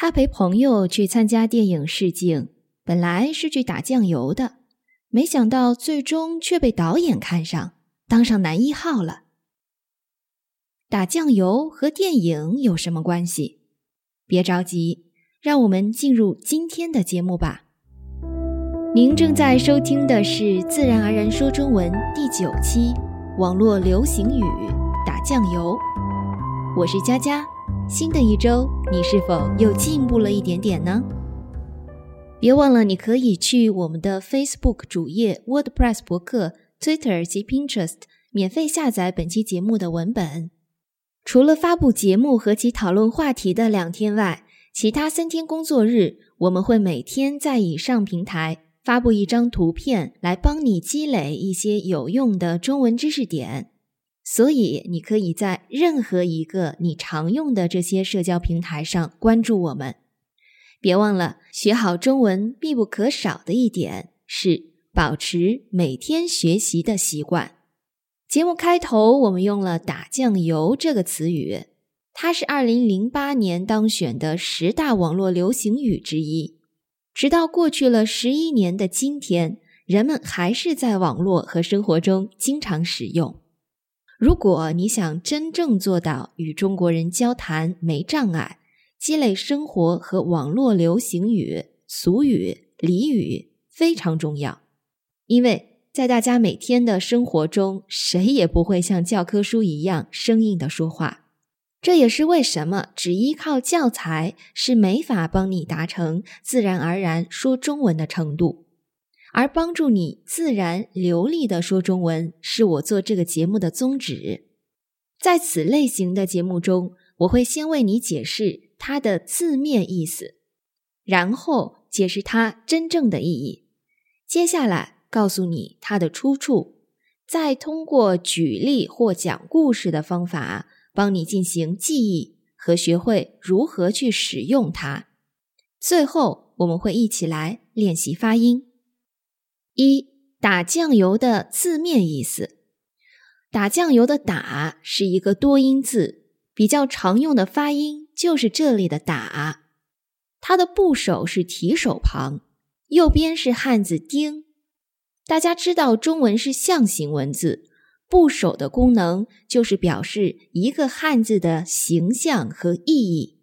他陪朋友去参加电影试镜，本来是去打酱油的，没想到最终却被导演看上，当上男一号了。打酱油和电影有什么关系？别着急，让我们进入今天的节目吧。您正在收听的是《自然而然说中文》第九期网络流行语“打酱油”，我是佳佳。新的一周，你是否又进步了一点点呢？别忘了，你可以去我们的 Facebook 主页、WordPress 博客、Twitter 及 Pinterest 免费下载本期节目的文本。除了发布节目和其讨论话题的两天外，其他三天工作日，我们会每天在以上平台。发布一张图片来帮你积累一些有用的中文知识点，所以你可以在任何一个你常用的这些社交平台上关注我们。别忘了，学好中文必不可少的一点是保持每天学习的习惯。节目开头我们用了“打酱油”这个词语，它是二零零八年当选的十大网络流行语之一。直到过去了十一年的今天，人们还是在网络和生活中经常使用。如果你想真正做到与中国人交谈没障碍，积累生活和网络流行语、俗语、俚语非常重要。因为在大家每天的生活中，谁也不会像教科书一样生硬的说话。这也是为什么只依靠教材是没法帮你达成自然而然说中文的程度，而帮助你自然流利的说中文是我做这个节目的宗旨。在此类型的节目中，我会先为你解释它的字面意思，然后解释它真正的意义，接下来告诉你它的出处，再通过举例或讲故事的方法。帮你进行记忆和学会如何去使用它。最后，我们会一起来练习发音。一打酱油的字面意思：打酱油的“打”是一个多音字，比较常用的发音就是这里的“打”。它的部首是提手旁，右边是汉字“丁”。大家知道中文是象形文字。部首的功能就是表示一个汉字的形象和意义。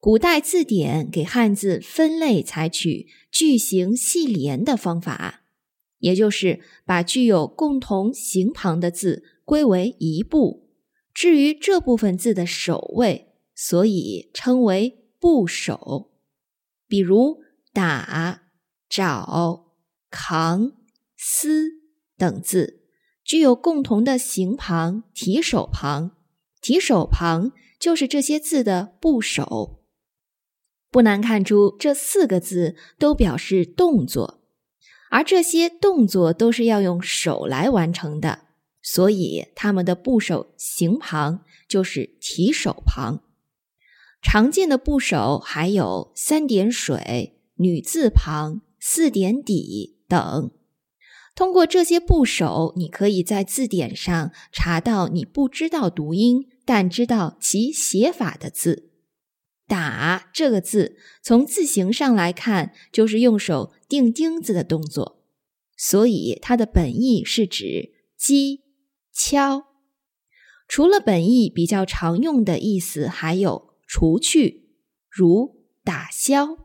古代字典给汉字分类采取句型系连的方法，也就是把具有共同形旁的字归为一部。至于这部分字的首位，所以称为部首。比如打、找、扛、撕等字。具有共同的形旁、提手旁，提手旁就是这些字的部首。不难看出，这四个字都表示动作，而这些动作都是要用手来完成的，所以它们的部首形旁就是提手旁。常见的部首还有三点水、女字旁、四点底等。通过这些部首，你可以在字典上查到你不知道读音但知道其写法的字。打这个字，从字形上来看，就是用手钉钉子的动作，所以它的本意是指击、敲。除了本意比较常用的意思，还有除去，如打消；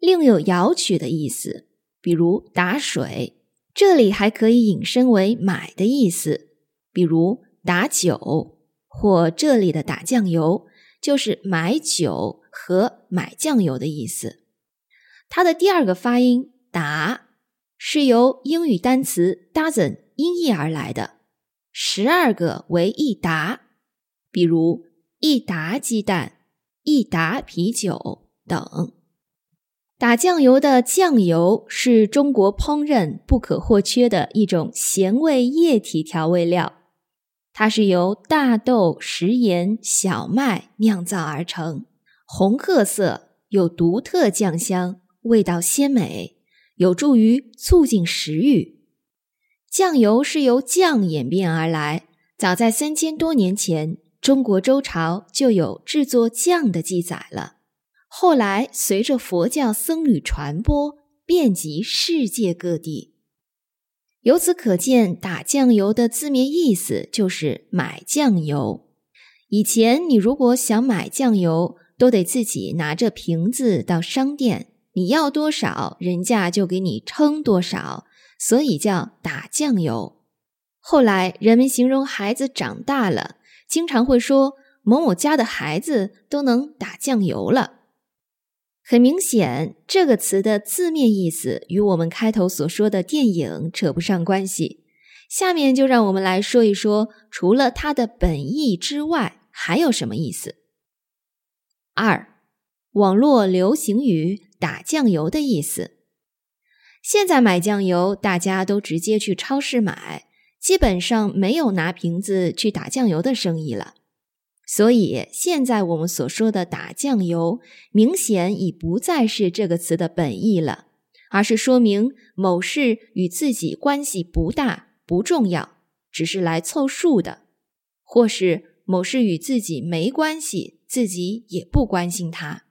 另有摇取的意思，比如打水。这里还可以引申为买的意思，比如打酒，或这里的打酱油就是买酒和买酱油的意思。它的第二个发音打是由英语单词 dozen 音译而来的，十二个为一打，比如一打鸡蛋、一打啤酒等。打酱油的酱油是中国烹饪不可或缺的一种咸味液体调味料，它是由大豆、食盐、小麦酿造而成，红褐色，有独特酱香，味道鲜美，有助于促进食欲。酱油是由酱演变而来，早在三千多年前，中国周朝就有制作酱的记载了。后来随着佛教僧侣传播，遍及世界各地。由此可见，打酱油的字面意思就是买酱油。以前你如果想买酱油，都得自己拿着瓶子到商店，你要多少，人家就给你称多少，所以叫打酱油。后来人们形容孩子长大了，经常会说某某家的孩子都能打酱油了。很明显，这个词的字面意思与我们开头所说的电影扯不上关系。下面就让我们来说一说，除了它的本意之外，还有什么意思？二，网络流行语“打酱油”的意思。现在买酱油，大家都直接去超市买，基本上没有拿瓶子去打酱油的生意了。所以，现在我们所说的打酱油，明显已不再是这个词的本意了，而是说明某事与自己关系不大、不重要，只是来凑数的；或是某事与自己没关系，自己也不关心它。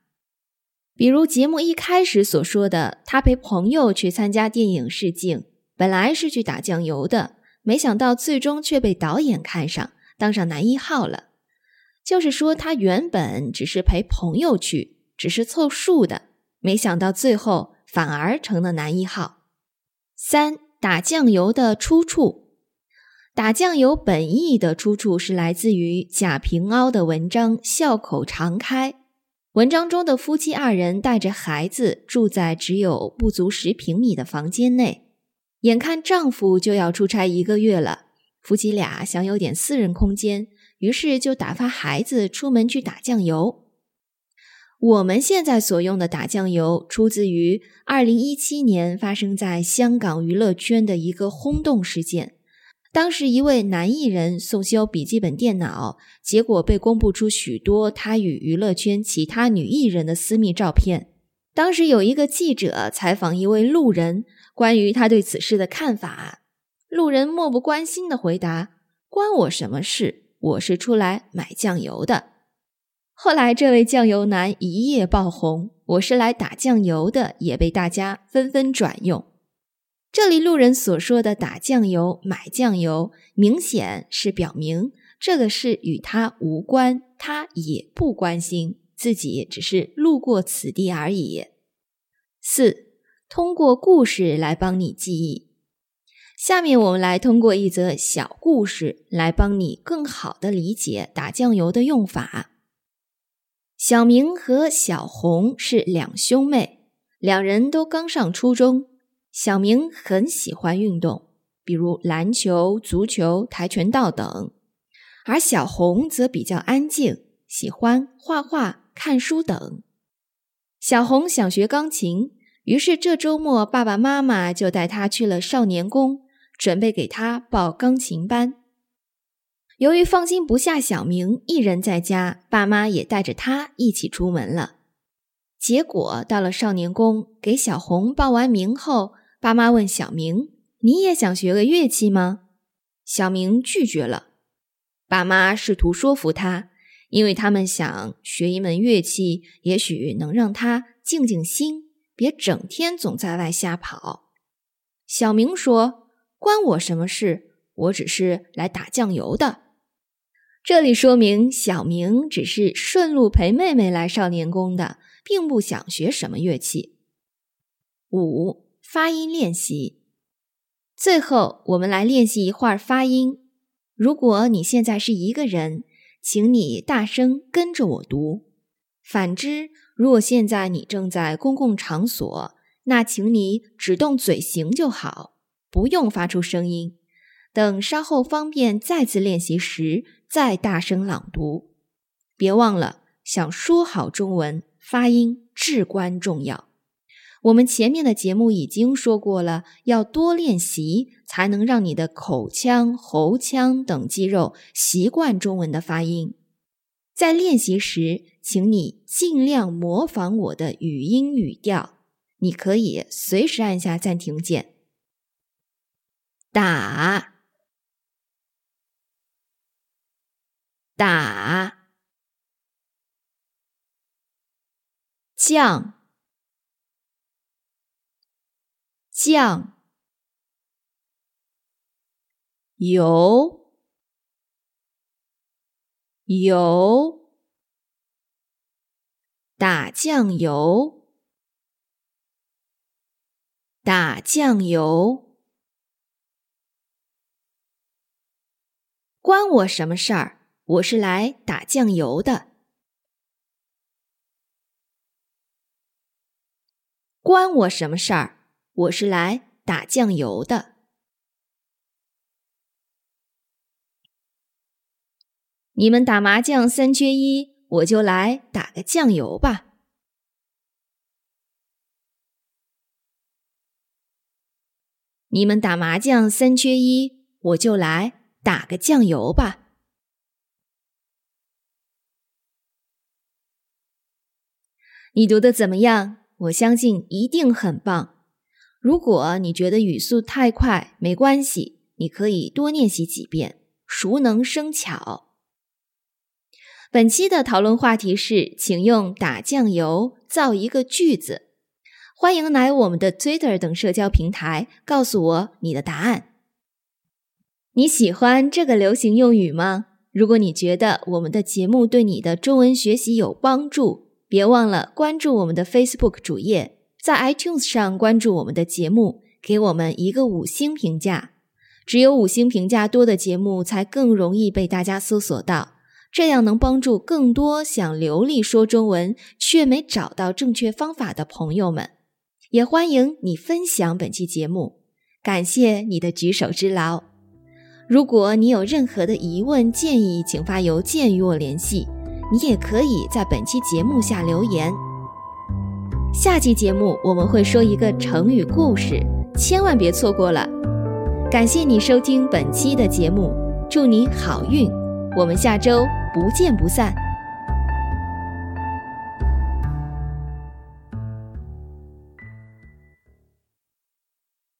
比如节目一开始所说的，他陪朋友去参加电影试镜，本来是去打酱油的，没想到最终却被导演看上，当上男一号了。就是说，他原本只是陪朋友去，只是凑数的，没想到最后反而成了男一号。三打酱油的出处，打酱油本意的出处是来自于贾平凹的文章《笑口常开》。文章中的夫妻二人带着孩子住在只有不足十平米的房间内，眼看丈夫就要出差一个月了，夫妻俩想有点私人空间。于是就打发孩子出门去打酱油。我们现在所用的打酱油，出自于二零一七年发生在香港娱乐圈的一个轰动事件。当时一位男艺人送修笔记本电脑，结果被公布出许多他与娱乐圈其他女艺人的私密照片。当时有一个记者采访一位路人，关于他对此事的看法，路人漠不关心的回答：“关我什么事？”我是出来买酱油的。后来，这位酱油男一夜爆红。我是来打酱油的，也被大家纷纷转用。这里路人所说的打酱油、买酱油，明显是表明这个事与他无关，他也不关心，自己只是路过此地而已。四，通过故事来帮你记忆。下面我们来通过一则小故事来帮你更好的理解打酱油的用法。小明和小红是两兄妹，两人都刚上初中。小明很喜欢运动，比如篮球、足球、跆拳道等，而小红则比较安静，喜欢画画、看书等。小红想学钢琴，于是这周末爸爸妈妈就带她去了少年宫。准备给她报钢琴班。由于放心不下小明一人在家，爸妈也带着他一起出门了。结果到了少年宫，给小红报完名后，爸妈问小明：“你也想学个乐器吗？”小明拒绝了。爸妈试图说服他，因为他们想学一门乐器，也许能让他静静心，别整天总在外瞎跑。小明说。关我什么事？我只是来打酱油的。这里说明小明只是顺路陪妹妹来少年宫的，并不想学什么乐器。五发音练习，最后我们来练习一会儿发音。如果你现在是一个人，请你大声跟着我读；反之，如果现在你正在公共场所，那请你只动嘴型就好。不用发出声音，等稍后方便再次练习时再大声朗读。别忘了，想说好中文，发音至关重要。我们前面的节目已经说过了，要多练习，才能让你的口腔、喉腔等肌肉习惯中文的发音。在练习时，请你尽量模仿我的语音语调。你可以随时按下暂停键。打打酱，酱，油，油，打酱油，打酱油，关我什么事儿？我是来打酱油的。关我什么事儿？我是来打酱油的。你们打麻将三缺一，我就来打个酱油吧。你们打麻将三缺一，我就来打个酱油吧。你读的怎么样？我相信一定很棒。如果你觉得语速太快，没关系，你可以多练习几遍，熟能生巧。本期的讨论话题是，请用打酱油造一个句子。欢迎来我们的 Twitter 等社交平台，告诉我你的答案。你喜欢这个流行用语吗？如果你觉得我们的节目对你的中文学习有帮助，别忘了关注我们的 Facebook 主页，在 iTunes 上关注我们的节目，给我们一个五星评价。只有五星评价多的节目才更容易被大家搜索到，这样能帮助更多想流利说中文却没找到正确方法的朋友们。也欢迎你分享本期节目，感谢你的举手之劳。如果你有任何的疑问建议，请发邮件与我联系。你也可以在本期节目下留言。下期节目我们会说一个成语故事，千万别错过了。感谢你收听本期的节目，祝你好运，我们下周不见不散。